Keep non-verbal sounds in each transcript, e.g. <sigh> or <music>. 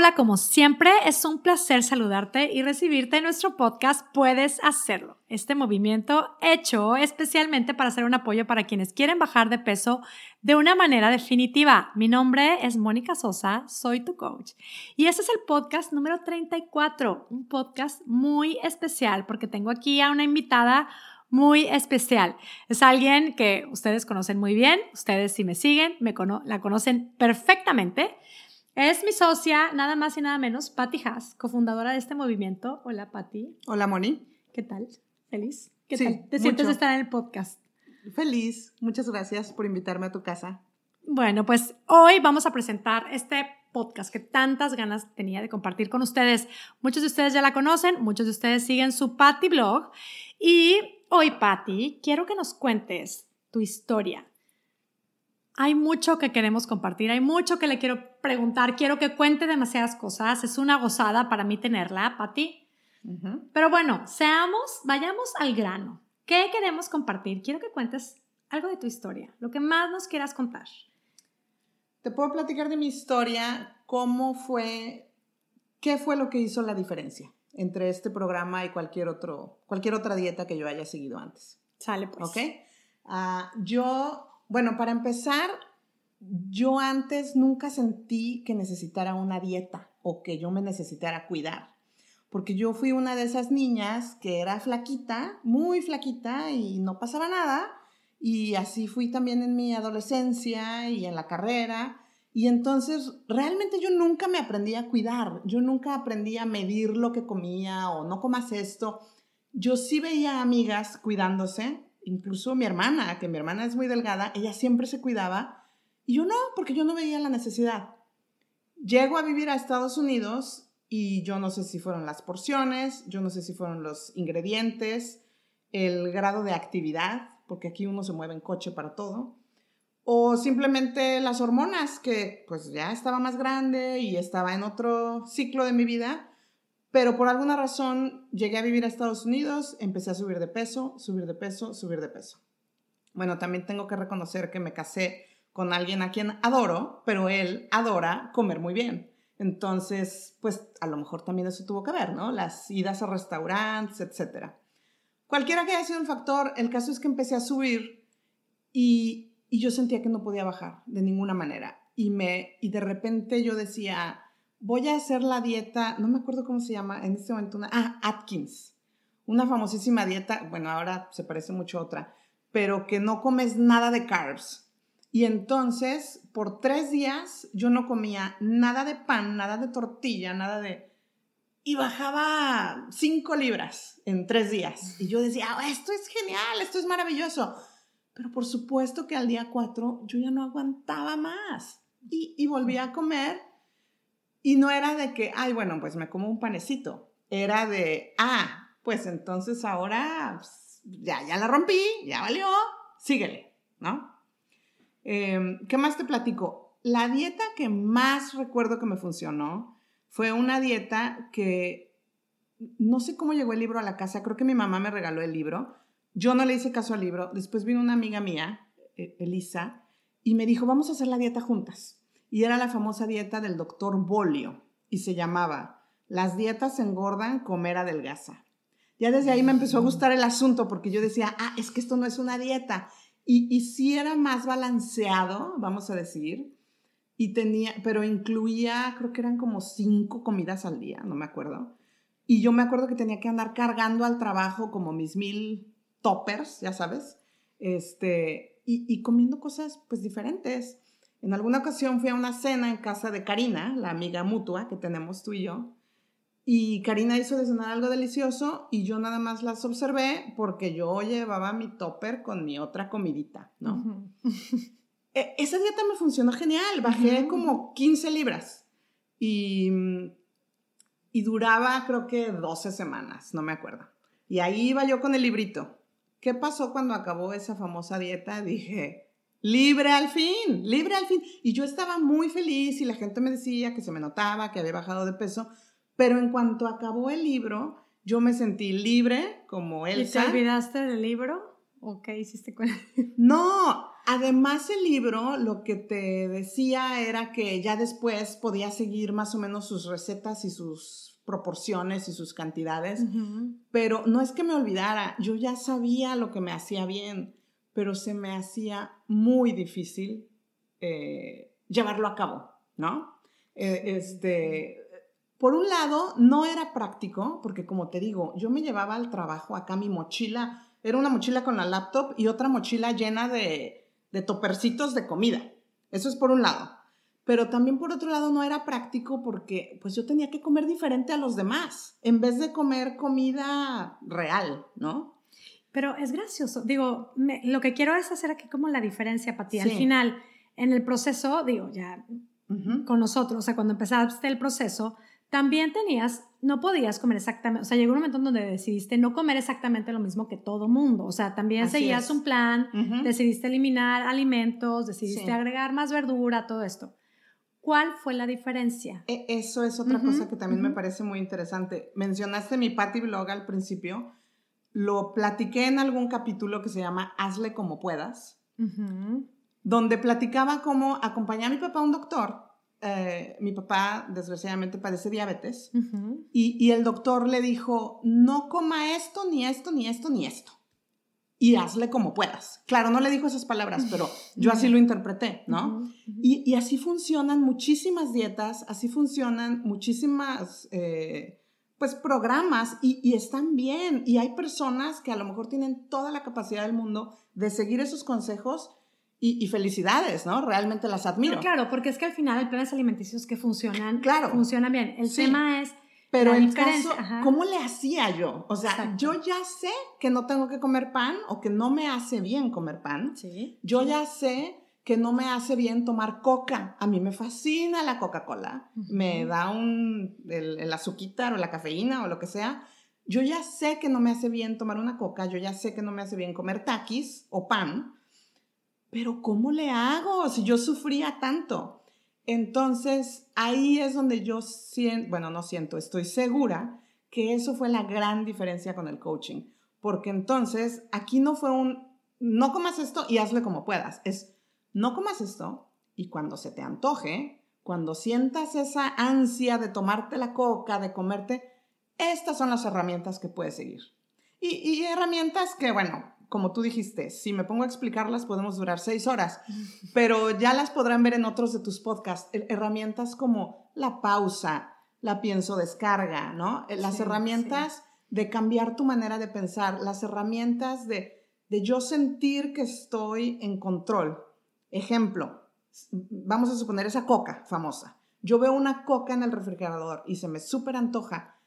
hola, como siempre, es un placer saludarte y recibirte en nuestro podcast Puedes Hacerlo. Este movimiento hecho especialmente para hacer un apoyo para quienes quieren bajar de peso de una manera definitiva. Mi nombre es Mónica Sosa, soy tu coach. Y este es el podcast número 34, un podcast muy especial porque tengo aquí a una invitada muy especial. Es alguien que ustedes conocen muy bien, ustedes si me siguen, me la conocen perfectamente. Es mi socia, nada más y nada menos, Patty Haas, cofundadora de este movimiento. Hola, Patty. Hola, Moni. ¿Qué tal? ¿Feliz? ¿Qué tal? ¿Te sientes de estar en el podcast? Feliz. Muchas gracias por invitarme a tu casa. Bueno, pues hoy vamos a presentar este podcast que tantas ganas tenía de compartir con ustedes. Muchos de ustedes ya la conocen, muchos de ustedes siguen su Patty blog. Y hoy, Patty, quiero que nos cuentes tu historia hay mucho que queremos compartir, hay mucho que le quiero preguntar, quiero que cuente demasiadas cosas, es una gozada para mí tenerla, Pati. Pero bueno, seamos, vayamos al grano. ¿Qué queremos compartir? Quiero que cuentes algo de tu historia, lo que más nos quieras contar. Te puedo platicar de mi historia, cómo fue, qué fue lo que hizo la diferencia entre este programa y cualquier, otro, cualquier otra dieta que yo haya seguido antes. Sale pues. ¿Ok? Ah, yo bueno, para empezar, yo antes nunca sentí que necesitara una dieta o que yo me necesitara cuidar, porque yo fui una de esas niñas que era flaquita, muy flaquita y no pasaba nada, y así fui también en mi adolescencia y en la carrera. Y entonces realmente yo nunca me aprendí a cuidar, yo nunca aprendí a medir lo que comía o no comas esto. Yo sí veía amigas cuidándose, incluso mi hermana, que mi hermana es muy delgada, ella siempre se cuidaba y yo no, porque yo no veía la necesidad. Llego a vivir a Estados Unidos y yo no sé si fueron las porciones, yo no sé si fueron los ingredientes, el grado de actividad, porque aquí uno se mueve en coche para todo, o simplemente las hormonas, que pues ya estaba más grande y estaba en otro ciclo de mi vida pero por alguna razón llegué a vivir a Estados Unidos, empecé a subir de peso, subir de peso, subir de peso. Bueno, también tengo que reconocer que me casé con alguien a quien adoro, pero él adora comer muy bien. Entonces, pues a lo mejor también eso tuvo que ver, ¿no? Las idas a restaurantes, etc. Cualquiera que haya sido un factor, el caso es que empecé a subir y, y yo sentía que no podía bajar de ninguna manera. Y, me, y de repente yo decía, voy a hacer la dieta, no me acuerdo cómo se llama en este momento, una, ah, Atkins, una famosísima dieta, bueno, ahora se parece mucho a otra, pero que no comes nada de carbs. Y entonces, por tres días, yo no comía nada de pan, nada de tortilla, nada de... Y bajaba cinco libras en tres días. Y yo decía, ah, esto es genial, esto es maravilloso. Pero por supuesto que al día cuatro yo ya no aguantaba más. Y, y volví a comer y no era de que, ay, bueno, pues me como un panecito. Era de, ah, pues entonces ahora pues, ya, ya la rompí, ya valió, síguele, ¿no? Em, ¿Qué más te platico? La dieta que más recuerdo que me funcionó fue una dieta que no sé cómo llegó el libro a la casa, creo que mi mamá me regaló el libro. Yo no le hice caso al libro. Después vino una amiga mía, e, Elisa, y me dijo, vamos a hacer la dieta juntas y era la famosa dieta del doctor Bolio y se llamaba Las dietas engordan, comer adelgaza. Ya desde ahí me empezó a gustar el asunto porque yo decía, ah, es que esto no es una dieta. Y, y sí era más balanceado, vamos a decir, y tenía, pero incluía, creo que eran como cinco comidas al día, no me acuerdo. Y yo me acuerdo que tenía que andar cargando al trabajo como mis mil toppers, ya sabes, este, y, y comiendo cosas pues diferentes. En alguna ocasión fui a una cena en casa de Karina, la amiga mutua que tenemos tú y yo, y Karina hizo de cenar algo delicioso y yo nada más las observé porque yo llevaba mi topper con mi otra comidita, ¿no? E, esa dieta me funcionó genial, bajé como 15 libras y, y duraba creo que 12 semanas, no me acuerdo. Y ahí iba yo con el librito. ¿Qué pasó cuando acabó esa famosa dieta? Dije, libre al fin, libre al fin. Y yo estaba muy feliz y la gente me decía que se me notaba, que había bajado de peso, pero en cuanto acabó el libro, yo me sentí libre como Elsa. ¿Y te olvidaste del libro? ¿O qué hiciste con él? <laughs> No, Además, el libro lo que te decía era que ya después podía seguir más o menos sus recetas y sus proporciones y sus cantidades, pero no es que me olvidara, yo ya sabía lo que me hacía bien, pero se me hacía muy difícil eh, llevarlo a cabo, ¿no? Eh, este, por un lado, no era práctico, porque como te digo, yo me llevaba al trabajo acá mi mochila, era una mochila con la laptop y otra mochila llena de, de topercitos de comida. Eso es por un lado. Pero también por otro lado no era práctico porque pues yo tenía que comer diferente a los demás, en vez de comer comida real, ¿no? Pero es gracioso. Digo, lo que quiero es hacer aquí como la diferencia para ti. Al final, en el proceso, digo, ya con nosotros, o sea, cuando empezaste el proceso, también tenías, no podías comer exactamente, o sea, llegó un momento en donde decidiste no comer exactamente lo mismo que todo mundo, o sea, también seguías un plan, decidiste eliminar alimentos, decidiste agregar más verdura, todo esto. ¿Cuál fue la diferencia? E, eso es otra cosa que también me parece muy interesante. Mencionaste mi Patty Blog al principio, lo platiqué en algún capítulo que se llama Hazle como puedas, donde platicaba cómo acompañé a mi papá a un doctor eh, mi papá desgraciadamente padece diabetes y, el doctor le dijo, no coma esto, ni esto, ni esto, ni esto. Y hazle como puedas. Claro, no le dijo esas palabras, pero <laughs> yo así lo interpreté, ¿no? y, así funcionan muchísimas dietas, así funcionan muchísimas, eh, pues, programas y, y están bien. Y hay personas que a lo mejor tienen toda la capacidad del mundo de seguir esos consejos y, felicidades, ¿no? Realmente las admiro. claro, porque es que al final hay planes alimenticios que funcionan, claro. funcionan bien. El tema es... Pero en caso, ¿cómo le hacía yo? O sea, yo ya sé que no tengo que comer pan o que no me hace bien comer pan. Sí. Yo ya sé que no me hace bien tomar coca. A mí me fascina la Coca-Cola. Me da un, el, el azuquitar o la cafeína o lo que sea. Yo ya sé que no me hace bien tomar una coca. Yo ya sé que no me hace bien comer taquis o pan pero ¿cómo le hago si yo sufría tanto? Entonces, ahí es donde yo siento, bueno, no siento, estoy segura que eso fue la gran diferencia con el coaching, porque entonces aquí no fue un, no comas esto y hazle como puedas, es, no comas esto y cuando se te antoje, cuando sientas esa ansia de tomarte la coca, de comerte, estas son las herramientas que puedes seguir. Y, y herramientas que, bueno, como tú dijiste, si me pongo a explicarlas podemos durar seis horas, <laughs> pero ya las podrán ver en otros de tus podcasts. Herramientas como la pausa, la pienso descarga, ¿no? Eh, las herramientas de cambiar tu manera de pensar, las herramientas de, de yo sentir que estoy en control. Ejemplo, vamos a suponer esa coca famosa. Yo veo una coca en el refrigerador y se me súper antoja.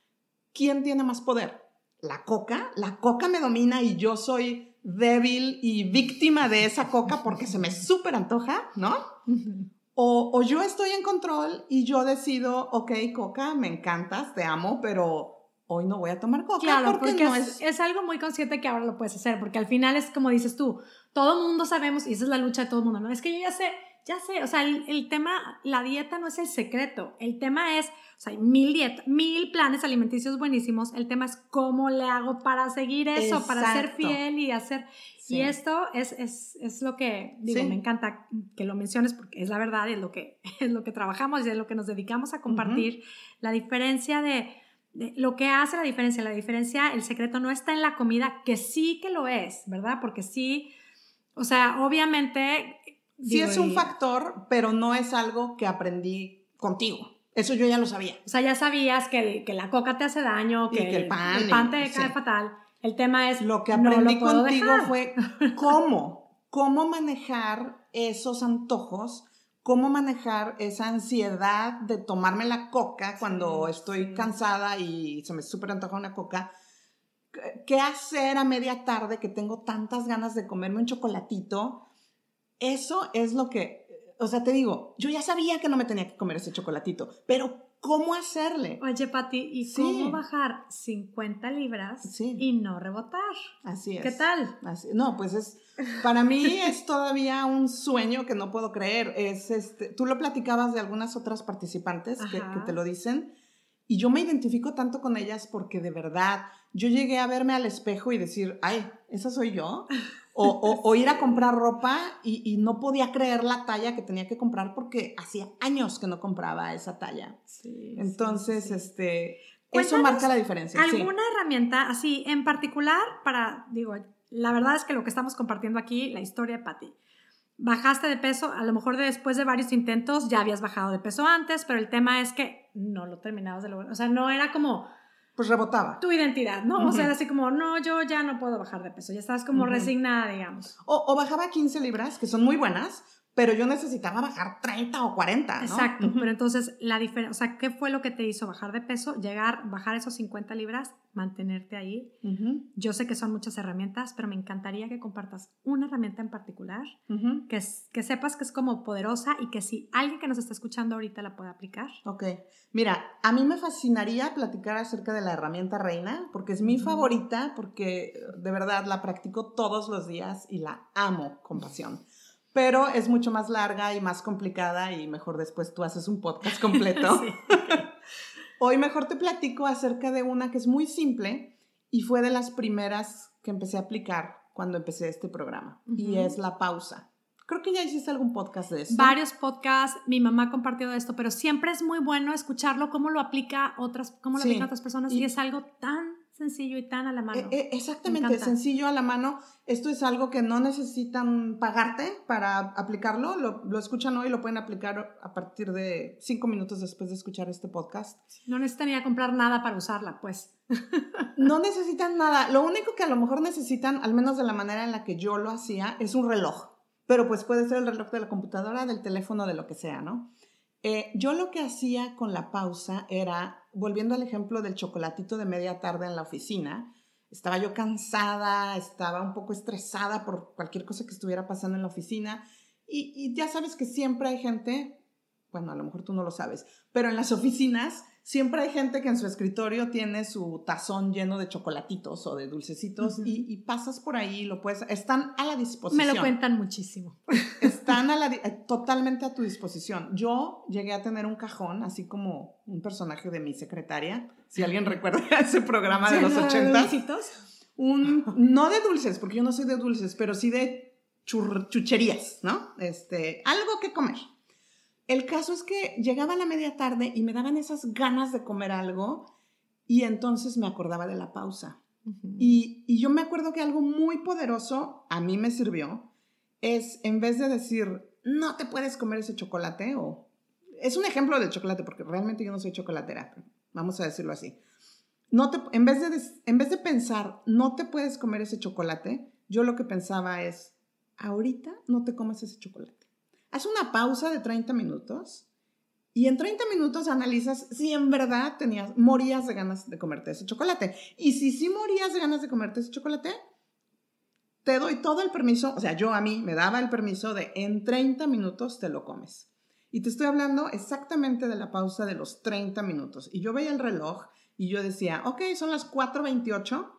¿Quién tiene más poder? ¿La coca? La coca me domina y yo soy débil y víctima de esa coca porque se me súper antoja, ¿no? O, yo estoy en control y yo decido, ok, coca, me encantas, te amo, pero hoy no voy a tomar coca. Claro, porque, no es, es... algo muy consciente que ahora lo puedes hacer, porque al final es como dices tú, todo mundo sabemos, y esa es la lucha de todo el mundo, ¿no? Es que yo ya sé, ya sé, o sea, el, tema, la dieta no es el secreto, el tema es, o sea, hay mil dietas, mil planes alimenticios buenísimos, el tema es cómo le hago para seguir eso, para ser fiel y hacer, y esto es, es, es, lo que, digo, me encanta que lo menciones porque es la verdad, es lo que, <laughs> es lo que trabajamos y es lo que nos dedicamos a compartir, la diferencia de, de, lo que hace la diferencia, la diferencia, el secreto no está en la comida, que sí que lo es, ¿verdad? Porque sí, o sea, obviamente Sí es un factor, pero no es algo que aprendí contigo. Eso yo ya lo sabía. O sea, ya sabías que, que la coca te hace daño, que, el, pan, te cae fatal. El tema es... Lo que aprendí contigo fue <laughs> cómo, cómo manejar esos antojos, cómo manejar esa ansiedad de tomarme la coca cuando estoy cansada y se me súper antoja una coca. ¿Qué hacer a media tarde que tengo tantas ganas de comerme un chocolatito? Eso es lo que, o sea, te digo, yo ya sabía que no me tenía que comer ese chocolatito, pero ¿cómo hacerle? Oye, Pati, ¿y cómo bajar 50 libras y no rebotar? Así es. ¿Qué tal? no, pues es, para mí es todavía un sueño que no puedo creer. Es este, tú lo platicabas de algunas otras participantes que, que te lo dicen. Y yo me identifico tanto con ellas porque de verdad yo llegué a verme al espejo y decir, ay, esa soy yo. O, ir a comprar ropa y, no podía creer la talla que tenía que comprar porque hacía años que no compraba esa talla. Entonces, este, eso marca la diferencia. ¿Alguna herramienta así en particular para, digo, la verdad es que lo que estamos compartiendo aquí, la historia de Patti. Bajaste de peso, a lo mejor después de varios intentos ya habías bajado de peso antes, pero el tema es que no lo terminabas de lograr. O sea, no era como pues rebotaba. Tu identidad, ¿no? O sea, así como, no, yo ya no puedo bajar de peso, ya estás como resignada, digamos. O, o, bajaba 15 libras, que son muy buenas, pero yo necesitaba bajar 30 o 40, ¿no? Exacto, pero entonces la diferencia, o sea, ¿qué fue lo que te hizo bajar de peso? Llegar, bajar esos 50 libras, mantenerte ahí. Yo sé que son muchas herramientas, pero me encantaría que compartas una herramienta en particular, que, que sepas que es como poderosa y que si alguien que nos está escuchando ahorita la puede aplicar. Ok, mira, a mí me fascinaría platicar acerca de la herramienta reina, porque es mi favorita, porque de verdad la practico todos los días y la amo con pasión pero es mucho más larga y más complicada y mejor después tú haces un podcast completo. <laughs> Hoy mejor te platico acerca de una que es muy simple y fue de las primeras que empecé a aplicar cuando empecé este programa y es la pausa. Creo que ya hiciste algún podcast de eso. Varios podcasts, mi mamá compartió de esto, pero siempre es muy bueno escucharlo, cómo lo aplica otras, cómo lo aplican otras personas y es algo tan sencillo y tan a la mano. E, e, exactamente, sencillo a la mano. Esto es algo que no necesitan pagarte para aplicarlo. Lo, lo, escuchan hoy, lo pueden aplicar a partir de cinco minutos después de escuchar este podcast. No necesitan ir a comprar nada para usarla, pues. <laughs> no necesitan nada. Lo único que a lo mejor necesitan, al menos de la manera en la que yo lo hacía, es un reloj. Pero pues puede ser el reloj de la computadora, del teléfono, de lo que sea, ¿no? Eh, yo lo que hacía con la pausa era, volviendo al ejemplo del chocolatito de media tarde en la oficina, estaba yo cansada, estaba un poco estresada por cualquier cosa que estuviera pasando en la oficina y ya sabes que siempre hay gente, bueno, a lo mejor tú no lo sabes, pero en las oficinas siempre hay gente que en su escritorio tiene su tazón lleno de chocolatitos o de dulcecitos y, pasas por ahí y lo puedes, están a la disposición. Me lo cuentan muchísimo. <laughs> Están a la, eh, totalmente a tu disposición. Yo llegué a tener un cajón, así como un personaje de mi secretaria, si alguien recuerda <laughs> ese programa de los ochentas. Un, <laughs> no de dulces, porque yo no soy de dulces, pero sí de chucherías, ¿no? Este, algo que comer. El caso es que llegaba a la media tarde y me daban esas ganas de comer algo y entonces me acordaba de la pausa. y, y, yo me acuerdo que algo muy poderoso a mí me sirvió es en vez de decir, no te puedes comer ese chocolate o... Es un ejemplo de chocolate porque realmente yo no soy chocolatera, vamos a decirlo así. No te, en, vez de, en vez de pensar, no te puedes comer ese chocolate, yo lo que pensaba es, ahorita no te comes ese chocolate haz una pausa de 30 minutos y en 30 minutos analizas si en verdad tenías, morías de ganas de comerte ese chocolate. Y si sí morías de ganas de comerte ese chocolate, te doy todo el permiso, o sea, yo a mí me daba el permiso de en 30 minutos te lo comes. Y te estoy hablando exactamente de la pausa de los 30 minutos. Y yo veía el reloj y yo decía, ok, son las 4.28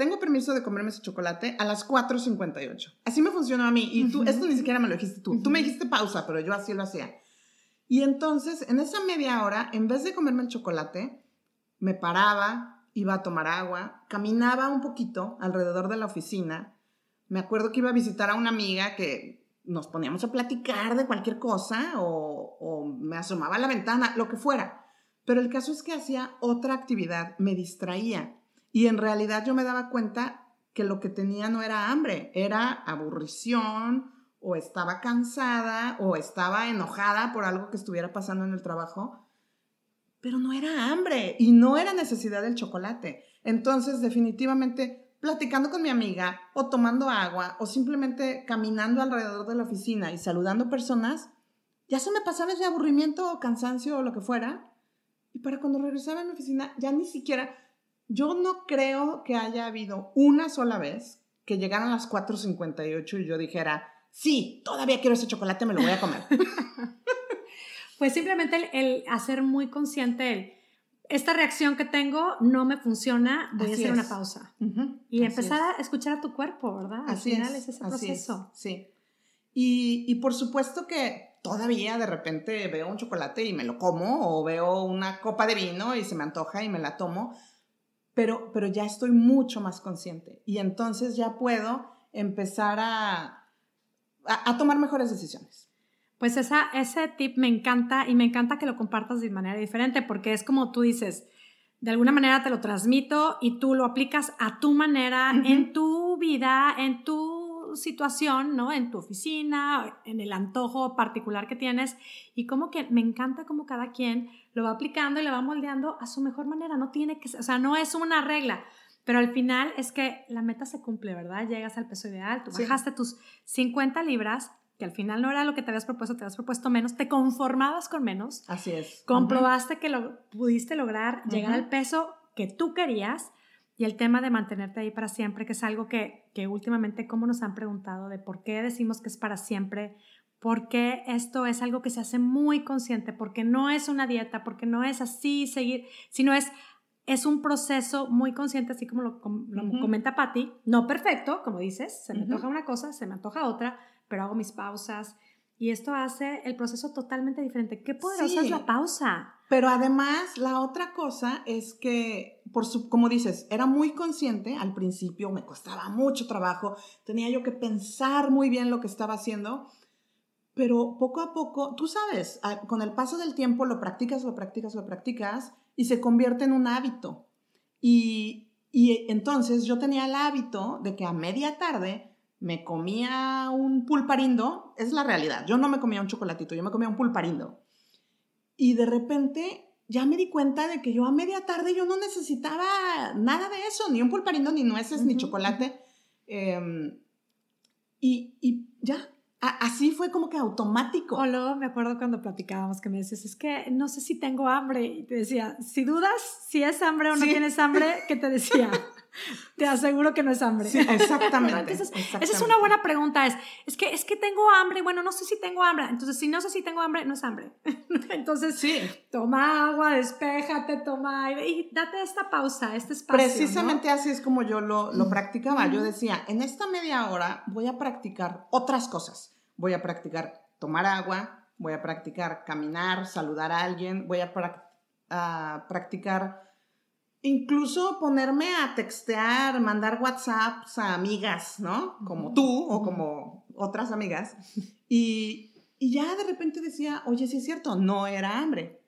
tengo permiso de comerme ese chocolate a las 4.58. Así me funcionó a mí. Y tú, esto ni siquiera me lo dijiste tú. Tú me dijiste pausa, pero yo así lo hacía. Y entonces, en esa media hora, en vez de comerme el chocolate, me paraba, iba a tomar agua, caminaba un poquito alrededor de la oficina. Me acuerdo que iba a visitar a una amiga que nos poníamos a platicar de cualquier cosa o, o me asomaba a la ventana, lo que fuera. Pero el caso es que hacía otra actividad, me distraía y en realidad yo me daba cuenta que lo que tenía no era hambre, era aburrición o estaba cansada o estaba enojada por algo que estuviera pasando en el trabajo, pero no era hambre y no era necesidad del chocolate. Entonces, definitivamente, platicando con mi amiga o tomando agua o simplemente caminando alrededor de la oficina y saludando personas, ya se me pasaba ese aburrimiento o cansancio o lo que fuera. Y para cuando regresaba a mi oficina, ya ni siquiera, yo no creo que haya habido una sola vez que llegaran las 4.58 y yo dijera, sí, todavía quiero ese chocolate, me lo voy a comer. <laughs> pues simplemente el, hacer muy consciente el, esta reacción que tengo no me funciona, voy a hacer una pausa. Y empezar a escuchar a tu cuerpo, ¿verdad? Al así final es, ese proceso. sí. Y, y por supuesto que todavía de repente veo un chocolate y me lo como, o veo una copa de vino y se me antoja y me la tomo, pero, pero ya estoy mucho más consciente y entonces ya puedo empezar a, a, tomar mejores decisiones. Pues esa, ese tip me encanta y me encanta que lo compartas de manera diferente porque es como tú dices, de alguna manera te lo transmito y tú lo aplicas a tu manera, en tu vida, en tu situación, ¿no? En tu oficina, en el antojo particular que tienes y como que me encanta como cada quien lo va aplicando y lo va moldeando a su mejor manera, no tiene que, o sea, no es una regla. Pero al final es que la meta se cumple, ¿verdad? Llegas al peso ideal, tú bajaste tus 50 libras, que al final no era lo que te habías propuesto, te habías propuesto menos, te conformabas con menos. Así es. Comprobaste que lo pudiste lograr, llegar al peso que tú querías y el tema de mantenerte ahí para siempre, que es algo que, que últimamente como nos han preguntado de por qué decimos que es para siempre, porque esto es algo que se hace muy consciente, porque no es una dieta, porque no es así seguir, sino es es un proceso muy consciente, así como lo, comenta Patti, no perfecto, como dices, se me antoja una cosa, se me antoja otra, pero hago mis pausas y esto hace el proceso totalmente diferente. Qué poderosa es la pausa. Pero además, la otra cosa es que, por su, como dices, era muy consciente al principio, me costaba mucho trabajo, tenía yo que pensar muy bien lo que estaba haciendo, pero poco a poco, tú sabes, con el paso del tiempo lo practicas, lo practicas, lo practicas y se convierte en un hábito. Y, y entonces yo tenía el hábito de que a media tarde me comía un pulparindo, es la realidad, yo no me comía un chocolatito, yo me comía un pulparindo. Y de repente ya me di cuenta de que yo a media tarde yo no necesitaba nada de eso, ni un pulparindo, ni nueces, ni chocolate. Em, y, y ya, así fue como que automático. O luego me acuerdo cuando platicábamos que me decías, es que no sé si tengo hambre. Y te decía, si dudas si es hambre o no tienes hambre, ¿qué te decía? <laughs> <laughs> te aseguro que no es hambre. exactamente, Esa es una buena pregunta. Es, es, que, es que tengo hambre. Bueno, no sé si tengo hambre. Entonces, si no sé si tengo hambre, no es hambre. <laughs> Entonces, sí. toma agua, despéjate, toma aire y date esta pausa, este espacio. Precisamente así es como yo lo, lo practicaba. Yo decía, en esta media hora voy a practicar otras cosas voy a practicar tomar agua, voy a practicar caminar, saludar a alguien, voy a, practicar incluso ponerme a textear, mandar WhatsApps a amigas, ¿no? Como tú o como otras amigas. Y, ya de repente decía, oye, sí es cierto, no era hambre.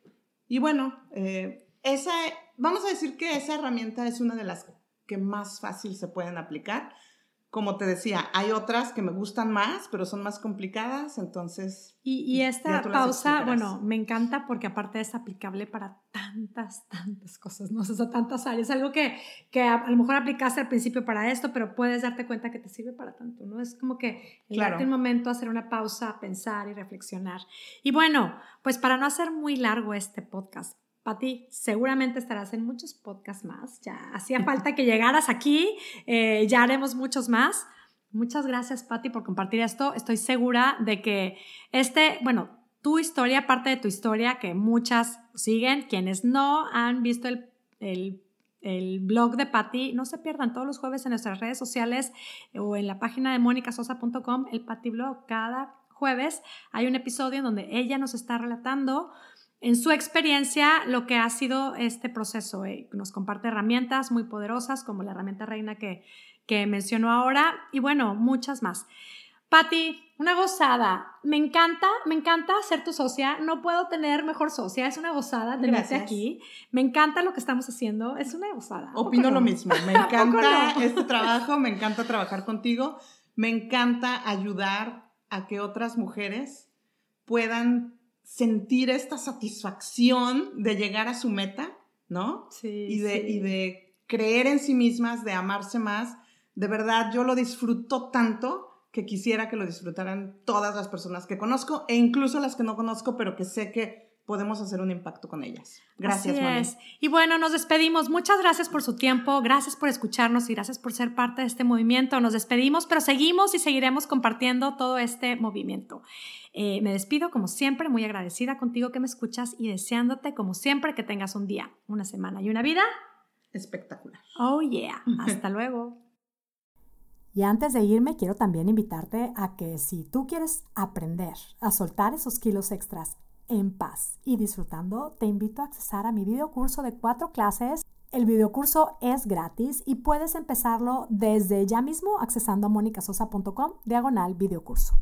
Y bueno, eh, esa, vamos a decir que esa herramienta es una de las que más fácil se pueden aplicar como te decía, hay otras que me gustan más, pero son más complicadas, entonces... Y, esta pausa, bueno, me encanta porque aparte es aplicable para tantas, tantas cosas, ¿no? O sea, tantas áreas. Algo que, que a, lo mejor aplicaste al principio para esto, pero puedes darte cuenta que te sirve para tanto, ¿no? Es como que el darte un momento, hacer una pausa, pensar y reflexionar. Y bueno, pues para no hacer muy largo este podcast, Pati, seguramente estarás en muchos podcasts más. Ya hacía falta que llegaras aquí. Eh, ya haremos muchos más. Muchas gracias, Pati, por compartir esto. Estoy segura de que este, bueno, tu historia, parte de tu historia, que muchas siguen, quienes no han visto el, el, blog de Pati, no se pierdan todos los jueves en nuestras redes sociales o en la página de monicasosa.com, el Pati Blog. Cada jueves hay un episodio en donde ella nos está relatando en su experiencia lo que ha sido este proceso. Eh, nos comparte herramientas muy poderosas como la herramienta reina que, que mencionó ahora y bueno, muchas más. Patti, una gozada. Me encanta, me encanta ser tu socia. No puedo tener mejor socia. Es una gozada tenerte aquí. Me encanta lo que estamos haciendo. Es una gozada. Opino lo mismo. <laughs> Me encanta este trabajo. Me encanta trabajar contigo. Me encanta ayudar a que otras mujeres puedan sentir esta satisfacción de llegar a su meta, ¿no? Sí. Y de, y de creer en sí mismas, de amarse más. De verdad, yo lo disfruto tanto que quisiera que lo disfrutaran todas las personas que conozco e incluso las que no conozco, pero que sé que podemos hacer un impacto con ellas. Gracias, Así Y bueno, nos despedimos. Muchas gracias por su tiempo, gracias por escucharnos y gracias por ser parte de este movimiento. Nos despedimos, pero seguimos y seguiremos compartiendo todo este movimiento. Eh, me despido como siempre, muy agradecida contigo que me escuchas y deseándote como siempre que tengas un día, una semana y una vida espectacular. Oh, yeah. <laughs> Hasta luego. Y antes de irme, quiero también invitarte a que si tú quieres aprender a soltar esos kilos extras en paz y disfrutando, te invito a accesar a mi video curso de cuatro clases El videocurso es gratis y puedes empezarlo desde ya mismo accesando a monicasosa.com diagonal videocurso.